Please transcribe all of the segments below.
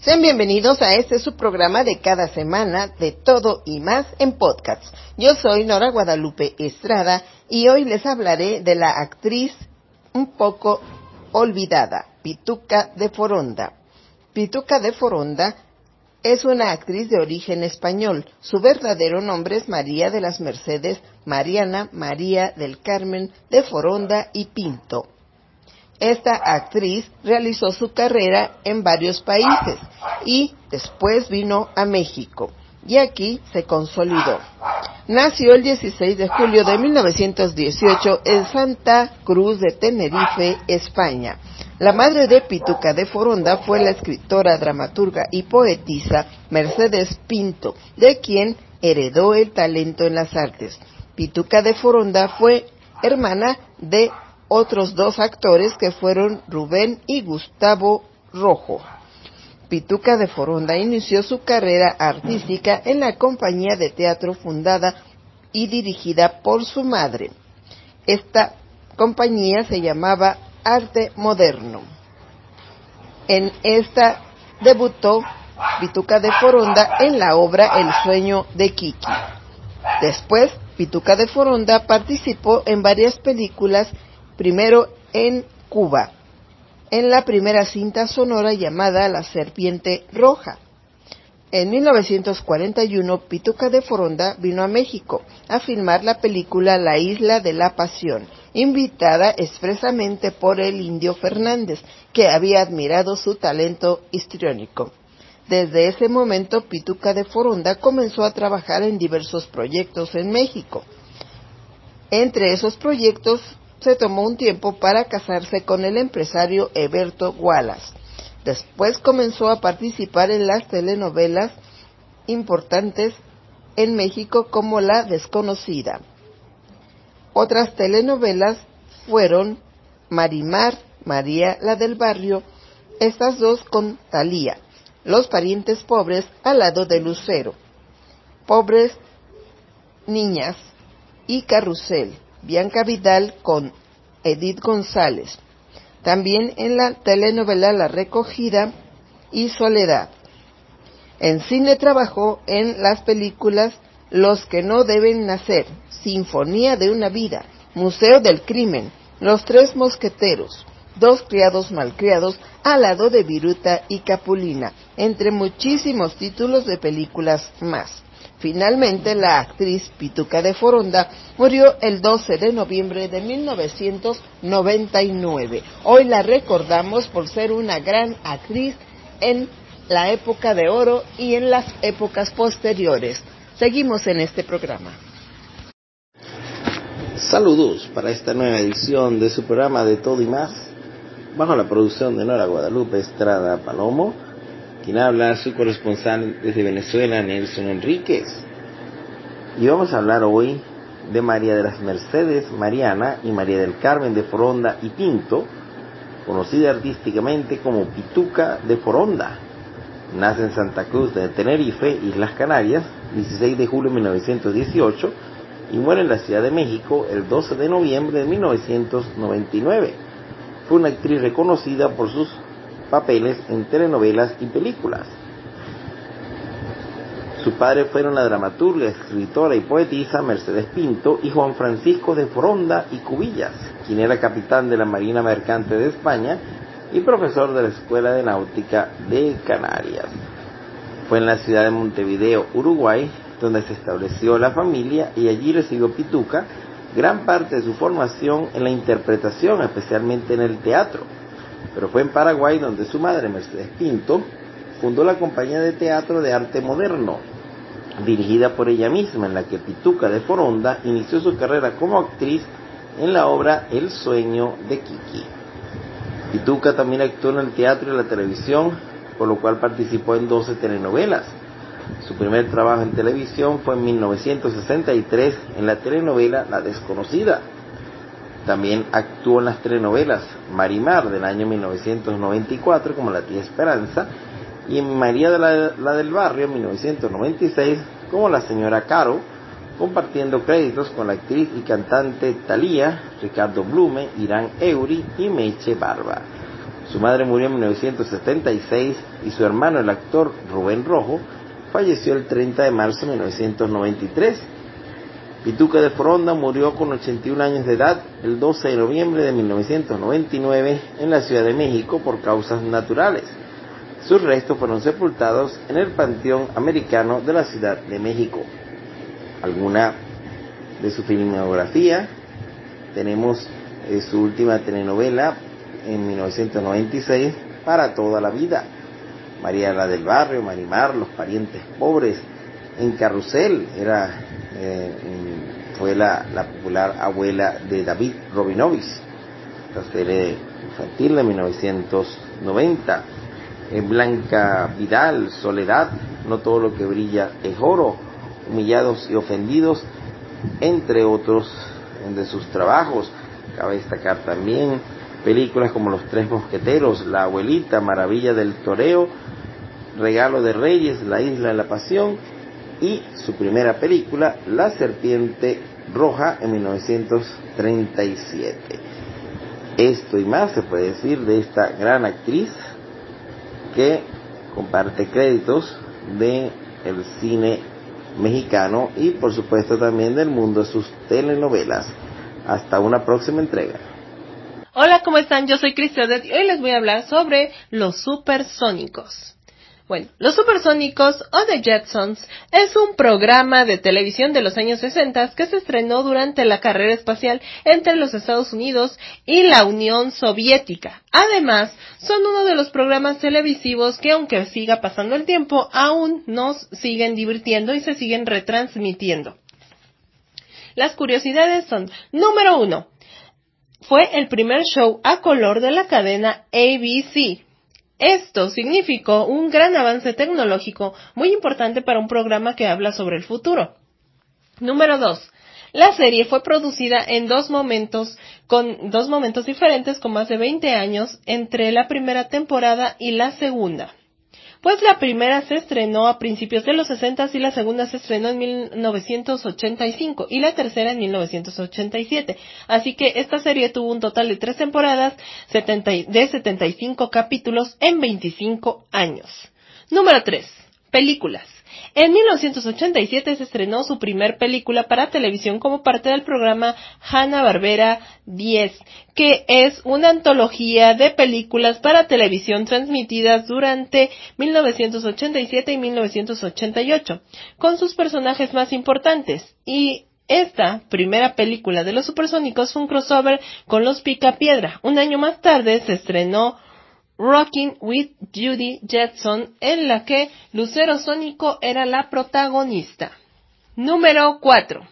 Sean bienvenidos a este subprograma de cada semana de todo y más en podcast. Yo soy Nora Guadalupe Estrada y hoy les hablaré de la actriz un poco olvidada, Pituca de Foronda. Pituca de Foronda es una actriz de origen español. Su verdadero nombre es María de las Mercedes Mariana María del Carmen de Foronda y Pinto. Esta actriz realizó su carrera en varios países y después vino a México y aquí se consolidó. Nació el 16 de julio de 1918 en Santa Cruz de Tenerife, España. La madre de Pituca de Foronda fue la escritora, dramaturga y poetisa Mercedes Pinto, de quien heredó el talento en las artes. Pituca de Foronda fue hermana de otros dos actores que fueron Rubén y Gustavo Rojo. Pituca de Foronda inició su carrera artística en la compañía de teatro fundada y dirigida por su madre. Esta compañía se llamaba Arte Moderno. En esta debutó Pituca de Foronda en la obra El sueño de Kiki. Después, Pituca de Foronda participó en varias películas primero en Cuba, en la primera cinta sonora llamada La Serpiente Roja. En 1941, Pituca de Foronda vino a México a filmar la película La Isla de la Pasión, invitada expresamente por el indio Fernández, que había admirado su talento histriónico. Desde ese momento, Pituca de Foronda comenzó a trabajar en diversos proyectos en México. Entre esos proyectos se tomó un tiempo para casarse con el empresario Eberto Wallace. Después comenzó a participar en las telenovelas importantes en México como La Desconocida. Otras telenovelas fueron Marimar, María la del Barrio, estas dos con Talía, Los parientes pobres al lado de Lucero, Pobres Niñas y Carrusel. Bianca Vidal con Edith González. También en la telenovela La Recogida y Soledad. En cine trabajó en las películas Los que no deben nacer, Sinfonía de una vida, Museo del Crimen, Los Tres Mosqueteros, Dos Criados Malcriados, al lado de Viruta y Capulina, entre muchísimos títulos de películas más. Finalmente, la actriz Pituca de Foronda murió el 12 de noviembre de 1999. Hoy la recordamos por ser una gran actriz en la época de oro y en las épocas posteriores. Seguimos en este programa. Saludos para esta nueva edición de su programa de Todo y Más, bajo la producción de Nora Guadalupe Estrada Palomo quien habla su corresponsal desde Venezuela, Nelson Enríquez. Y vamos a hablar hoy de María de las Mercedes Mariana y María del Carmen de Foronda y Pinto, conocida artísticamente como Pituca de Foronda. Nace en Santa Cruz de Tenerife, Islas Canarias, 16 de julio de 1918 y muere en la Ciudad de México el 12 de noviembre de 1999. Fue una actriz reconocida por sus papeles en telenovelas y películas. Su padre fueron la dramaturga, escritora y poetisa Mercedes Pinto y Juan Francisco de Foronda y Cubillas, quien era capitán de la Marina Mercante de España y profesor de la Escuela de Náutica de Canarias. Fue en la ciudad de Montevideo, Uruguay, donde se estableció la familia y allí recibió Pituca gran parte de su formación en la interpretación, especialmente en el teatro pero fue en Paraguay donde su madre, Mercedes Pinto, fundó la compañía de teatro de arte moderno, dirigida por ella misma, en la que Pituca de Foronda inició su carrera como actriz en la obra El sueño de Kiki. Pituca también actuó en el teatro y la televisión, por lo cual participó en 12 telenovelas. Su primer trabajo en televisión fue en 1963 en la telenovela La Desconocida. También actuó en las telenovelas Marimar del año 1994 como la tía Esperanza y en María de la, del Barrio en 1996 como la señora Caro, compartiendo créditos con la actriz y cantante Thalía, Ricardo Blume, Irán Eury y Meche Barba. Su madre murió en 1976 y su hermano, el actor Rubén Rojo, falleció el 30 de marzo de 1993. Pituca de Foronda murió con 81 años de edad el 12 de noviembre de 1999 en la Ciudad de México por causas naturales. Sus restos fueron sepultados en el Panteón Americano de la Ciudad de México. Alguna de su filmografía tenemos eh, su última telenovela en 1996 para toda la vida María la del Barrio, Marimar, Los Parientes Pobres, en Carrusel, era, eh, fue la, popular abuela de David Robinovich, la serie infantil de 1990. En Blanca Vidal, Soledad, no todo lo que brilla es oro, humillados y ofendidos, entre otros de sus trabajos. Cabe destacar también películas como Los Tres Mosqueteros, La Abuelita, Maravilla del Toreo, Regalo de Reyes, La Isla de la Pasión y su primera película, La Serpiente Roja en 1937. Esto y más se puede decir de esta gran actriz que comparte créditos de el cine mexicano y por supuesto también del mundo de sus telenovelas. Hasta una próxima entrega. Hola, ¿cómo están? Yo soy Cristian y hoy les voy a hablar sobre los supersónicos. Bueno, Los Supersónicos o The Jetsons es un programa de televisión de los años 60 que se estrenó durante la carrera espacial entre los Estados Unidos y la Unión Soviética. Además, son uno de los programas televisivos que aunque siga pasando el tiempo, aún nos siguen divirtiendo y se siguen retransmitiendo. Las curiosidades son, número uno, fue el primer show a color de la cadena ABC. Esto significó un gran avance tecnológico muy importante para un programa que habla sobre el futuro. Número 2. La serie fue producida en dos momentos, con dos momentos diferentes con más de 20 años entre la primera temporada y la segunda pues la primera se estrenó a principios de los 60 y la segunda se estrenó en 1985 y la tercera en 1987. Así que esta serie tuvo un total de tres temporadas de 75 capítulos en 25 años. Número 3. Películas. En 1987 se estrenó su primer película para televisión como parte del programa Hanna-Barbera 10, que es una antología de películas para televisión transmitidas durante 1987 y 1988, con sus personajes más importantes. Y esta primera película de los supersónicos fue un crossover con los Picapiedra. Un año más tarde se estrenó Rocking with Judy Jetson, en la que Lucero Sónico era la protagonista. Número 4.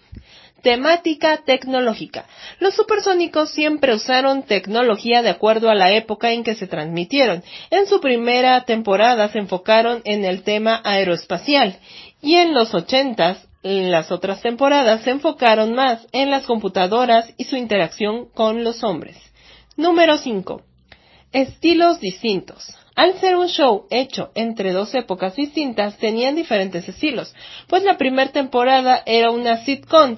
Temática tecnológica. Los supersónicos siempre usaron tecnología de acuerdo a la época en que se transmitieron. En su primera temporada se enfocaron en el tema aeroespacial y en los ochentas, en las otras temporadas se enfocaron más en las computadoras y su interacción con los hombres. Número 5 estilos distintos. Al ser un show hecho entre dos épocas distintas, tenían diferentes estilos, pues la primera temporada era una sitcom,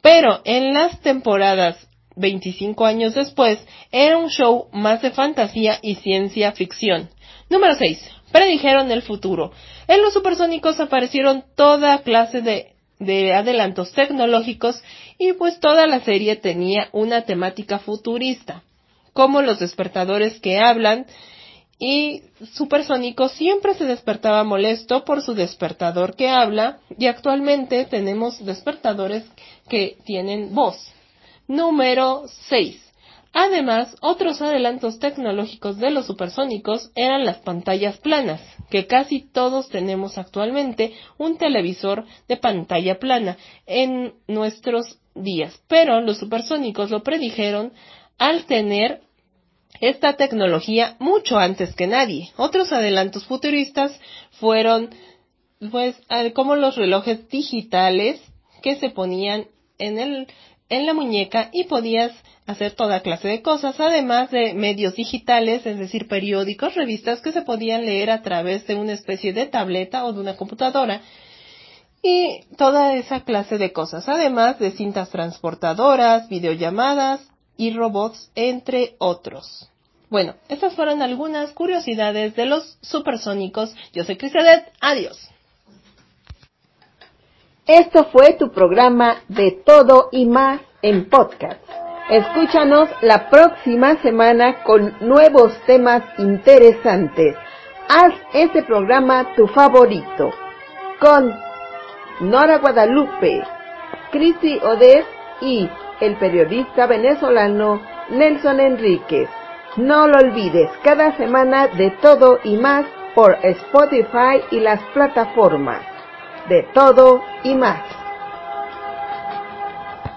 pero en las temporadas 25 años después era un show más de fantasía y ciencia ficción. Número 6. Predijeron el futuro. En los supersónicos aparecieron toda clase de, de adelantos tecnológicos y pues toda la serie tenía una temática futurista como los despertadores que hablan, y Supersónico siempre se despertaba molesto por su despertador que habla, y actualmente tenemos despertadores que tienen voz. Número 6. Además, otros adelantos tecnológicos de los supersónicos eran las pantallas planas, que casi todos tenemos actualmente un televisor de pantalla plana en nuestros días, pero los supersónicos lo predijeron al tener esta tecnología mucho antes que nadie. Otros adelantos futuristas fueron pues como los relojes digitales que se ponían en el en la muñeca y podías hacer toda clase de cosas, además de medios digitales, es decir, periódicos, revistas que se podían leer a través de una especie de tableta o de una computadora y toda esa clase de cosas, además de cintas transportadoras, videollamadas y robots, entre otros. Bueno, estas fueron algunas curiosidades de los supersónicos. Yo soy Cristianet, adiós. Esto fue tu programa de todo y más en podcast. Escúchanos la próxima semana con nuevos temas interesantes. Haz este programa tu favorito. Con Nora Guadalupe, Cristi Odez y el periodista venezolano Nelson Enríquez. No lo olvides, cada semana de todo y más por Spotify y las plataformas. De todo y más.